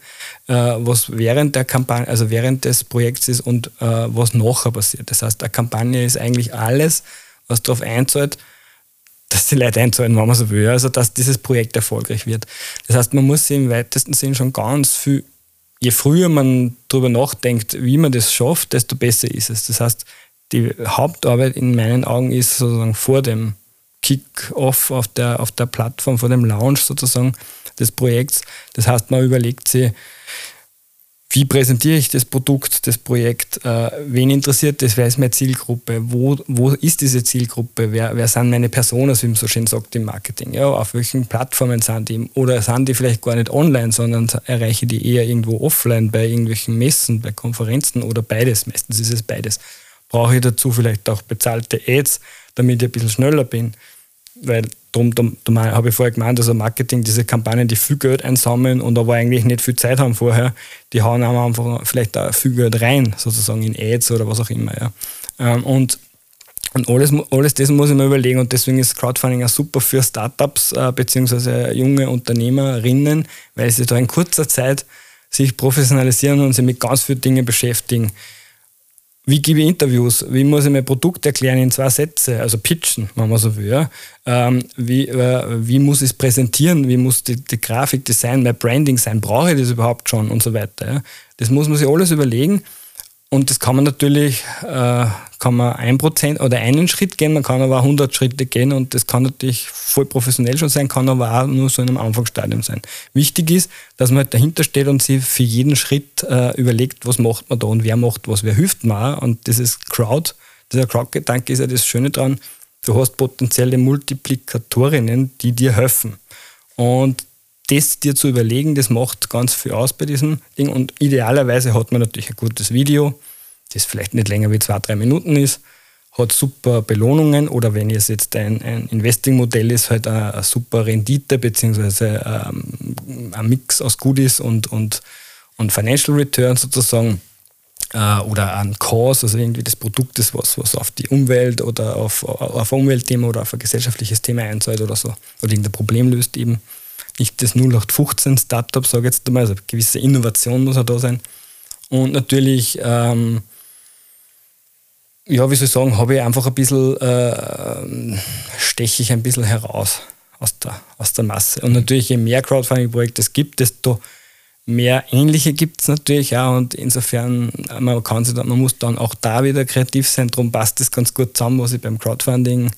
äh, was während der Kampagne, also während des Projekts ist und äh, was nachher passiert. Das heißt, eine Kampagne ist eigentlich alles, was darauf einzahlt, dass die Leute einzahlen, wenn man so will. Also, dass dieses Projekt erfolgreich wird. Das heißt, man muss sich im weitesten Sinn schon ganz viel, je früher man darüber nachdenkt, wie man das schafft, desto besser ist es. Das heißt, die Hauptarbeit in meinen Augen ist sozusagen vor dem Kick-Off auf der, auf der Plattform, vor dem Launch sozusagen des Projekts. Das heißt, man überlegt sich, wie präsentiere ich das Produkt, das Projekt, äh, wen interessiert das, wer ist meine Zielgruppe, wo, wo ist diese Zielgruppe, wer, wer sind meine Personen, wie man so schön sagt im Marketing, ja, auf welchen Plattformen sind die? Oder sind die vielleicht gar nicht online, sondern erreiche die eher irgendwo offline bei irgendwelchen Messen, bei Konferenzen oder beides, meistens? Ist es beides. Brauche ich dazu vielleicht auch bezahlte Ads, damit ich ein bisschen schneller bin weil darum, darum, darum habe ich vorher gemeint, also Marketing, diese Kampagnen, die viel Geld einsammeln und aber eigentlich nicht viel Zeit haben vorher, die hauen einfach vielleicht auch viel Geld rein, sozusagen in Ads oder was auch immer. Ja. Ähm, und und alles, alles das muss ich mir überlegen und deswegen ist Crowdfunding auch super für Startups äh, bzw. junge Unternehmerinnen, weil sie da in kurzer Zeit sich professionalisieren und sich mit ganz vielen Dingen beschäftigen wie gebe ich Interviews, wie muss ich mein Produkt erklären in zwei Sätze, also pitchen, wenn man so will. Ja? Ähm, wie, äh, wie muss ich es präsentieren, wie muss die, die Grafik, Design, mein Branding sein, brauche ich das überhaupt schon und so weiter. Ja? Das muss man sich alles überlegen und das kann man natürlich, äh, kann man ein Prozent oder einen Schritt gehen, man kann aber auch 100 Schritte gehen und das kann natürlich voll professionell schon sein, kann aber auch nur so in einem Anfangsstadium sein. Wichtig ist, dass man halt dahinter steht und sich für jeden Schritt äh, überlegt, was macht man da und wer macht was, wer hilft mir und dieses Crowd, dieser Crowd-Gedanke ist ja das Schöne dran, du hast potenzielle Multiplikatorinnen, die dir helfen. Und das dir zu überlegen, das macht ganz viel aus bei diesem Ding. Und idealerweise hat man natürlich ein gutes Video, das vielleicht nicht länger wie zwei, drei Minuten ist, hat super Belohnungen oder wenn es jetzt ein, ein Investing-Modell ist, halt eine, eine, super Rendite beziehungsweise ähm, ein Mix aus Goodies und, und, und Financial Return sozusagen äh, oder ein Cause, also irgendwie das Produkt ist was, was auf die Umwelt oder auf, auf ein Umweltthema oder auf ein gesellschaftliches Thema einzahlt oder so oder irgendein Problem löst eben nicht das 0815 Startup, sage ich jetzt einmal, also eine gewisse Innovation muss auch da sein. Und natürlich, ähm, ja, wie soll ich sagen, habe ich einfach ein bisschen, äh, steche ich ein bisschen heraus aus der, aus der Masse. Und natürlich, je mehr Crowdfunding-Projekte es gibt, desto mehr ähnliche gibt es natürlich auch. Und insofern, man, kann sich dann, man muss dann auch da wieder kreativ sein. Darum passt das ganz gut zusammen, was ich beim Crowdfunding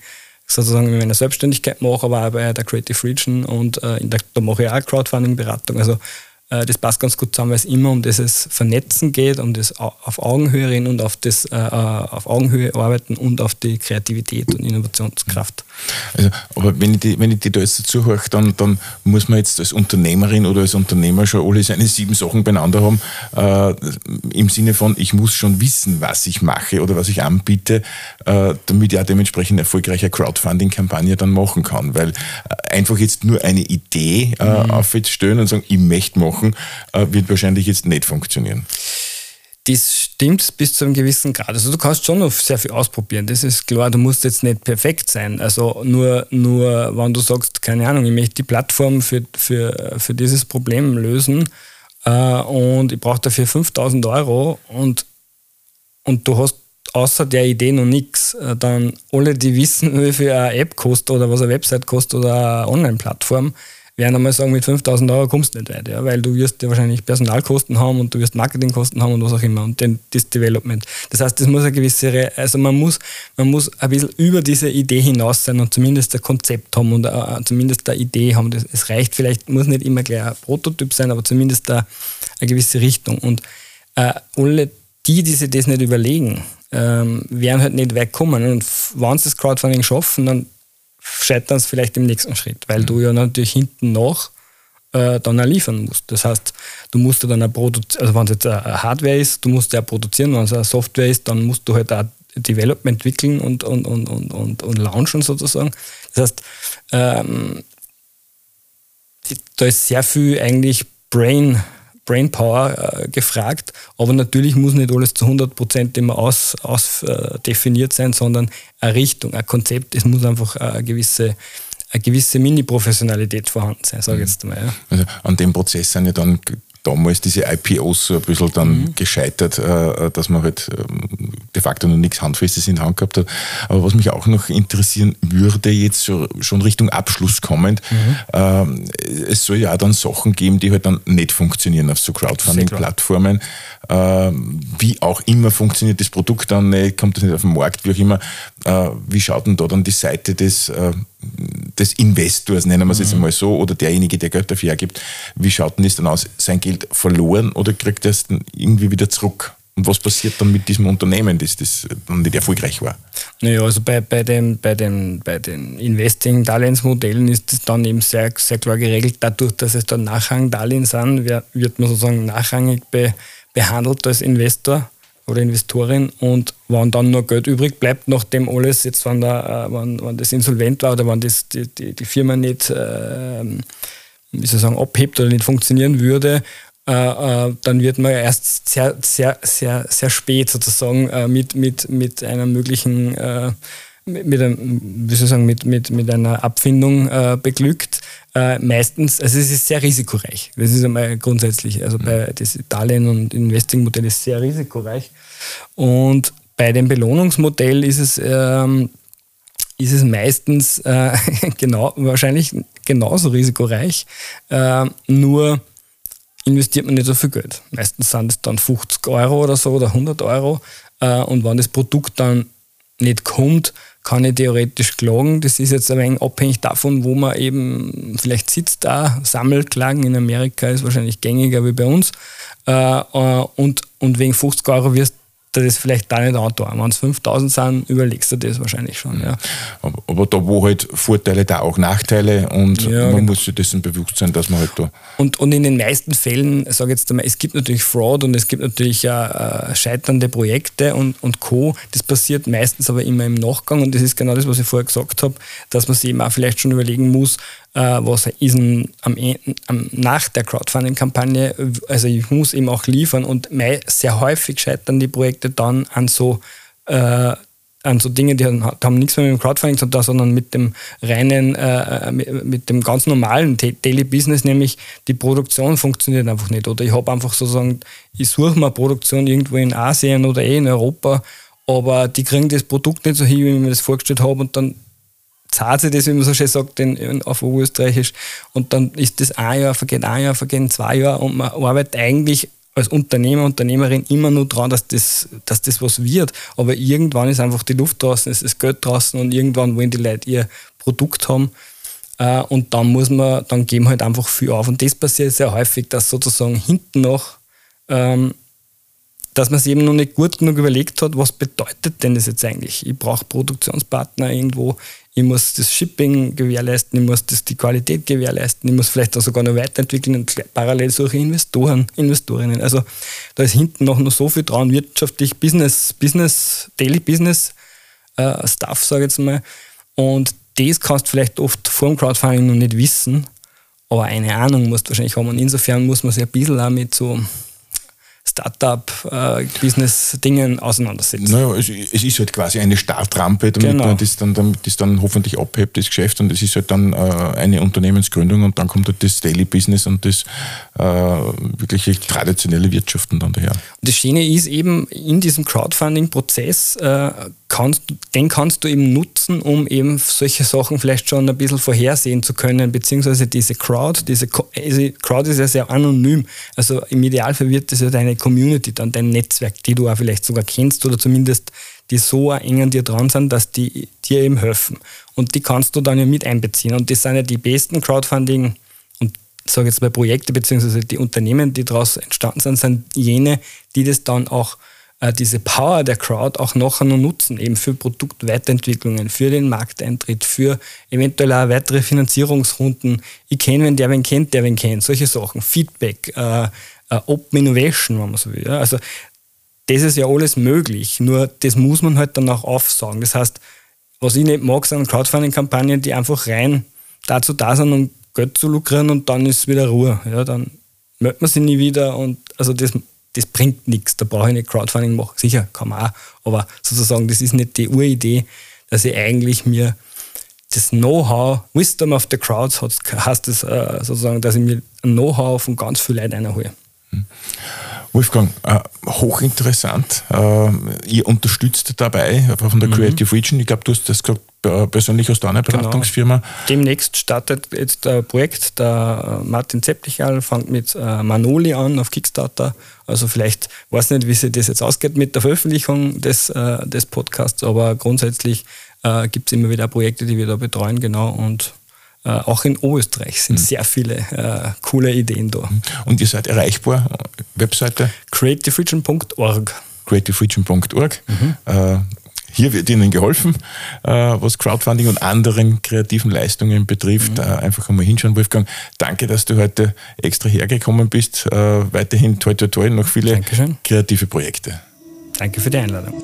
sozusagen in meiner Selbstständigkeit mache, aber auch bei der Creative Region und äh, der, da mache ich auch Crowdfunding-Beratung. Also das passt ganz gut zusammen, weil es immer um dieses Vernetzen geht, um das auf Augenhöhe reden und auf das äh, äh, auf Augenhöhe arbeiten und auf die Kreativität und Innovationskraft. Also, aber wenn ich, die, wenn ich die da jetzt dazu höre, dann, dann muss man jetzt als Unternehmerin oder als Unternehmer schon alle seine sieben Sachen beieinander haben, äh, im Sinne von, ich muss schon wissen, was ich mache oder was ich anbiete, äh, damit ich auch dementsprechend erfolgreiche Crowdfunding-Kampagne dann machen kann. Weil äh, einfach jetzt nur eine Idee äh, mhm. aufstellen und sagen, ich möchte machen, machen, äh, wird wahrscheinlich jetzt nicht funktionieren. Das stimmt bis zu einem gewissen Grad. Also du kannst schon noch sehr viel ausprobieren. Das ist klar, du musst jetzt nicht perfekt sein. Also nur, nur wenn du sagst, keine Ahnung, ich möchte die Plattform für, für, für dieses Problem lösen äh, und ich brauche dafür 5000 Euro und, und du hast außer der Idee noch nichts, äh, dann alle, die wissen, (laughs) wie viel eine App kostet oder was eine Website kostet oder eine Online-Plattform, werden einmal sagen, mit 5000 Euro kommst du nicht weit, ja, weil du wirst ja wahrscheinlich Personalkosten haben und du wirst Marketingkosten haben und was auch immer und den, das Development. Das heißt, das muss eine gewisse, also man muss, man muss ein bisschen über diese Idee hinaus sein und zumindest ein Konzept haben und uh, zumindest eine Idee haben. Das, es reicht vielleicht, muss nicht immer gleich ein Prototyp sein, aber zumindest eine, eine gewisse Richtung. Und uh, alle die, die sich das nicht überlegen, ähm, werden halt nicht weit kommen. Und wenn sie das Crowdfunding schaffen, dann scheitern es vielleicht im nächsten Schritt, weil mhm. du ja natürlich hinten noch äh, dann auch liefern musst. Das heißt, du musst ja dann produzieren, also wenn es jetzt eine Hardware ist, du musst ja produzieren, wenn es eine Software ist, dann musst du halt auch Development entwickeln und, und, und, und, und, und launchen sozusagen. Das heißt, ähm, da ist sehr viel eigentlich Brain Brainpower äh, gefragt, aber natürlich muss nicht alles zu 100% immer ausdefiniert aus, äh, sein, sondern eine Richtung, ein Konzept, es muss einfach eine gewisse eine gewisse Mini-Professionalität vorhanden sein, sage ich mhm. jetzt mal. Ja. Also an dem Prozess sind ja dann damals diese IPOs so ein bisschen dann mhm. gescheitert, äh, dass man halt ähm, de facto noch nichts Handfestes in der Hand gehabt hat. Aber was mich auch noch interessieren würde, jetzt schon Richtung Abschluss kommend, mhm. Ähm, es soll ja auch dann Sachen geben, die halt dann nicht funktionieren auf so Crowdfunding-Plattformen. Ähm, wie auch immer funktioniert das Produkt dann nicht, kommt das nicht auf den Markt, wie auch immer. Äh, wie schaut denn da dann die Seite des äh, des Investors, nennen wir es jetzt mhm. einmal so, oder derjenige, der Geld dafür hergibt, wie schaut denn das dann aus? Sein Geld verloren oder kriegt er es dann irgendwie wieder zurück? Und was passiert dann mit diesem Unternehmen, das, das dann nicht erfolgreich war? Naja, also bei, bei, dem, bei, dem, bei den Investing-Darlehensmodellen ist das dann eben sehr, sehr klar geregelt. Dadurch, dass es dann Nachrangdarlehen sind, wird man sozusagen nachrangig be, behandelt als Investor oder Investorin und wenn dann nur Geld übrig bleibt, nachdem alles, jetzt wenn, da, äh, wenn, wenn das insolvent war oder wenn das, die, die, die Firma nicht, äh, wie soll ich sagen, abhebt oder nicht funktionieren würde, äh, äh, dann wird man erst sehr, sehr, sehr, sehr spät sozusagen äh, mit, mit, mit einer möglichen, äh, mit, einem, wie soll ich sagen, mit, mit, mit einer Abfindung beglückt äh, meistens, also es ist sehr risikoreich. Das ist einmal grundsätzlich, also bei das Italien und Investing-Modell ist sehr risikoreich. Und bei dem Belohnungsmodell ist es, ähm, ist es meistens äh, (laughs) genau, wahrscheinlich genauso risikoreich, äh, nur investiert man nicht so viel Geld. Meistens sind es dann 50 Euro oder so oder 100 Euro. Äh, und wenn das Produkt dann nicht kommt, kann ich theoretisch klagen. Das ist jetzt ein wenig abhängig davon, wo man eben vielleicht sitzt da. Sammelklagen in Amerika ist wahrscheinlich gängiger wie bei uns. Äh, äh, und, und wegen 50 Euro wirst du das vielleicht da nicht antun. Wenn es 5000 sind, überlegst du das wahrscheinlich schon. Ja. Aber, aber, da, wo halt Vorteile, da auch Nachteile und ja, man genau. muss sich dessen bewusst sein, dass man halt da. Und, und in den meisten Fällen, sage jetzt einmal, es gibt natürlich Fraud und es gibt natürlich äh, scheiternde Projekte und, und Co. Das passiert meistens aber immer im Nachgang und das ist genau das, was ich vorher gesagt habe, dass man sich eben auch vielleicht schon überlegen muss, äh, was ist denn am, am, nach der Crowdfunding-Kampagne, also ich muss eben auch liefern und sehr häufig scheitern die Projekte dann an so äh, an so Dinge, die haben, haben, nichts mehr mit dem Crowdfunding zu tun, sondern mit dem reinen, äh, mit, mit, dem ganz normalen Daily Business, nämlich die Produktion funktioniert einfach nicht. Oder ich habe einfach sozusagen, ich suche mal Produktion irgendwo in Asien oder eh in Europa, aber die kriegen das Produkt nicht so hin, wie ich mir das vorgestellt habe und dann sich das, wie man so schön sagt, in, in, auf Österreichisch. Und dann ist das ein Jahr, vergeht ein Jahr, vergehen zwei Jahre und man arbeitet eigentlich als Unternehmer, Unternehmerin immer nur dran, dass das, dass das was wird. Aber irgendwann ist einfach die Luft draußen, es ist Geld draußen und irgendwann wollen die Leute ihr Produkt haben. Äh, und dann muss man, dann geben halt einfach viel auf. Und das passiert sehr häufig, dass sozusagen hinten noch ähm, dass man sich eben noch nicht gut genug überlegt hat, was bedeutet denn das jetzt eigentlich? Ich brauche Produktionspartner irgendwo, ich muss das Shipping gewährleisten, ich muss das, die Qualität gewährleisten, ich muss vielleicht auch sogar noch weiterentwickeln und parallel suche Investoren, Investorinnen. Also da ist hinten noch, noch so viel dran, wirtschaftlich, Business, Business, Daily Business äh, Stuff, sage ich jetzt mal. Und das kannst du vielleicht oft vor dem Crowdfunding noch nicht wissen, aber eine Ahnung musst du wahrscheinlich haben. Und insofern muss man sich ein bisschen auch mit so Startup-Business-Dingen äh, auseinandersetzen. Naja, es, es, ist halt quasi eine Startrampe, damit genau. man das dann, damit das dann hoffentlich abhebt, das Geschäft. Und es ist halt dann äh, eine Unternehmensgründung und dann kommt halt das Daily Business und das äh, wirkliche traditionelle Wirtschaften dann daher. Und das Schöne ist eben, in diesem Crowdfunding-Prozess äh, kannst, den kannst du eben nutzen, um eben solche Sachen vielleicht schon ein bisschen vorhersehen zu können, beziehungsweise diese Crowd, diese also Crowd ist ja sehr anonym. Also im Idealfall wird das ja deine Community, dann dein Netzwerk, die du auch vielleicht sogar kennst oder zumindest die so eng an dir dran sind, dass die dir eben helfen. Und die kannst du dann ja mit einbeziehen. Und das sind ja die besten Crowdfunding- und sage jetzt mal Projekte, beziehungsweise die Unternehmen, die daraus entstanden sind, sind jene, die das dann auch äh, diese Power der Crowd auch nachher noch nutzen, eben für Produktweiterentwicklungen, für den Markteintritt, für eventuell auch weitere Finanzierungsrunden. Ich kenne wenn der wen kennt, der wen kennt, solche Sachen, Feedback, äh, äh, Open Innovation, wenn man so will. Ja. Also das ist ja alles möglich, nur das muss man halt dann auch aufsagen. Das heißt, was ich nicht mag, sind Crowdfunding-Kampagnen, die einfach rein dazu da sind, um Geld zu lukrieren und dann ist wieder Ruhe. Ja, dann meldet man sich nie wieder und also das das bringt nichts. Da brauche ich nicht Crowdfunding machen. Sicher, kann man auch. Aber sozusagen, das ist nicht die Uridee, dass ich eigentlich mir das Know-how, Wisdom of the Crowds heißt das äh, sozusagen, dass ich mir ein Know-how von ganz vielen Leuten einhole. Hm. Wolfgang, äh, hochinteressant. Äh, ihr unterstützt dabei von der mhm. Creative Region. Ich glaube, du hast das gesagt, persönlich aus deiner genau. Beratungsfirma. Genau. Demnächst startet jetzt ein Projekt. Der Martin Zeptichal fängt mit Manoli an auf Kickstarter. Also vielleicht weiß nicht, wie sich das jetzt ausgeht mit der Veröffentlichung des, äh, des Podcasts, aber grundsätzlich äh, gibt es immer wieder Projekte, die wir da betreuen, genau. Und äh, auch in Oberösterreich sind mhm. sehr viele äh, coole Ideen da. Und ihr seid erreichbar? Webseite? creativeregion.org creativeregion.org. Mhm. Äh, hier wird Ihnen geholfen, äh, was Crowdfunding und anderen kreativen Leistungen betrifft. Mhm. Äh, einfach einmal hinschauen, Wolfgang. Danke, dass du heute extra hergekommen bist. Äh, weiterhin toi toi toi noch viele Dankeschön. kreative Projekte. Danke für die Einladung.